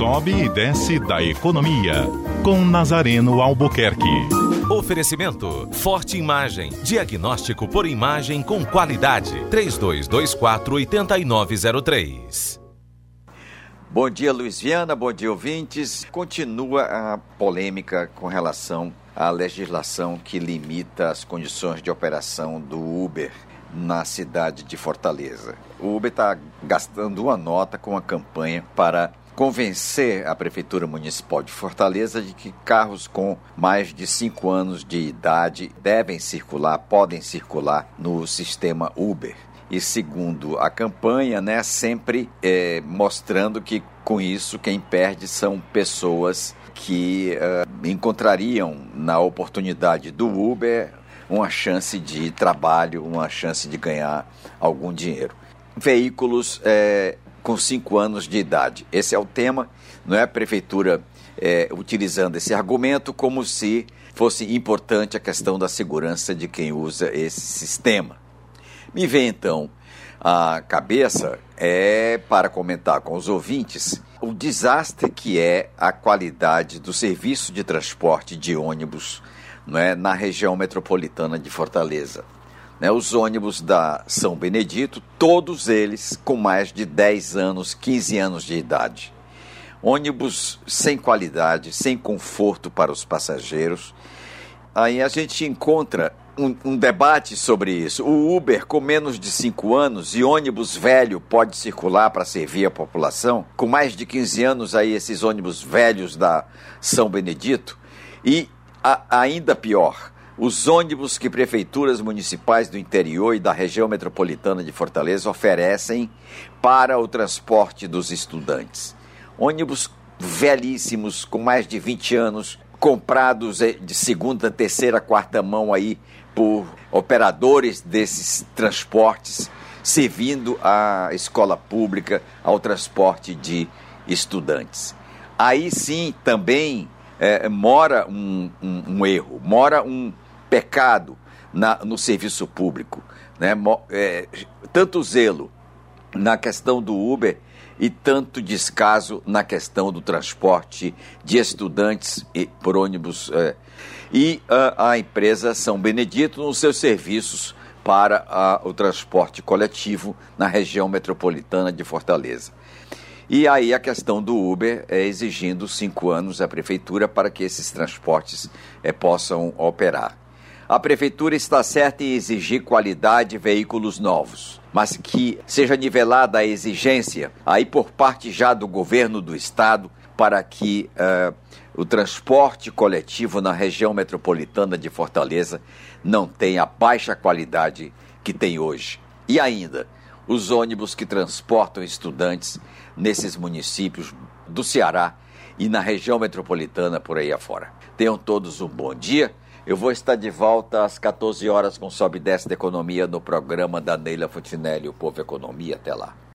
sobe e desce da economia. Com Nazareno Albuquerque. Oferecimento: Forte Imagem. Diagnóstico por imagem com qualidade. 3224-8903. Bom dia, Luiz Viana. Bom dia, ouvintes. Continua a polêmica com relação à legislação que limita as condições de operação do Uber na cidade de Fortaleza. O Uber está gastando uma nota com a campanha para convencer a Prefeitura Municipal de Fortaleza de que carros com mais de 5 anos de idade devem circular, podem circular no sistema Uber. E segundo a campanha, né, sempre é, mostrando que com isso quem perde são pessoas que uh, encontrariam na oportunidade do Uber uma chance de trabalho, uma chance de ganhar algum dinheiro. Veículos é, com 5 anos de idade. Esse é o tema, não é a prefeitura é, utilizando esse argumento como se fosse importante a questão da segurança de quem usa esse sistema. Me vem então a cabeça é para comentar com os ouvintes o desastre que é a qualidade do serviço de transporte de ônibus não é, na região metropolitana de Fortaleza. Né, os ônibus da São Benedito, todos eles com mais de 10 anos, 15 anos de idade. Ônibus sem qualidade, sem conforto para os passageiros. Aí a gente encontra um, um, debate sobre isso. O Uber, com menos de 5 anos, e ônibus velho pode circular para servir a população. Com mais de 15 anos, aí esses ônibus velhos da São Benedito. E a, ainda pior, os ônibus que prefeituras municipais do interior e da região metropolitana de Fortaleza oferecem para o transporte dos estudantes. Ônibus velhíssimos, com mais de 20 anos, comprados eh, de segunda, terceira, quarta mão aí por operadores desses transportes, servindo à escola pública, ao transporte de estudantes. Aí sim também é, mora um, um, um erro, mora um pecado na, no serviço público. Né? É, tanto zelo na questão do Uber e tanto descaso na questão do transporte de estudantes por ônibus. É, e a, a, empresa São Benedito nos seus serviços para a, o transporte coletivo na região metropolitana de Fortaleza. E aí a questão do Uber é exigindo cinco anos à prefeitura para que esses transportes é, possam operar. A prefeitura está certa em exigir qualidade de veículos novos, mas que seja nivelada a exigência aí por parte já do governo do estado para que uh, o transporte coletivo na região metropolitana de Fortaleza não tenha a baixa qualidade que tem hoje. E ainda, os ônibus que transportam estudantes nesses municípios do Ceará e na região metropolitana por aí afora. Tenham todos um bom dia eu vou estar de volta às 14 horas com Sobe e Desce da Economia no programa da Neila Fontinelli, o Povo Economia. Até lá.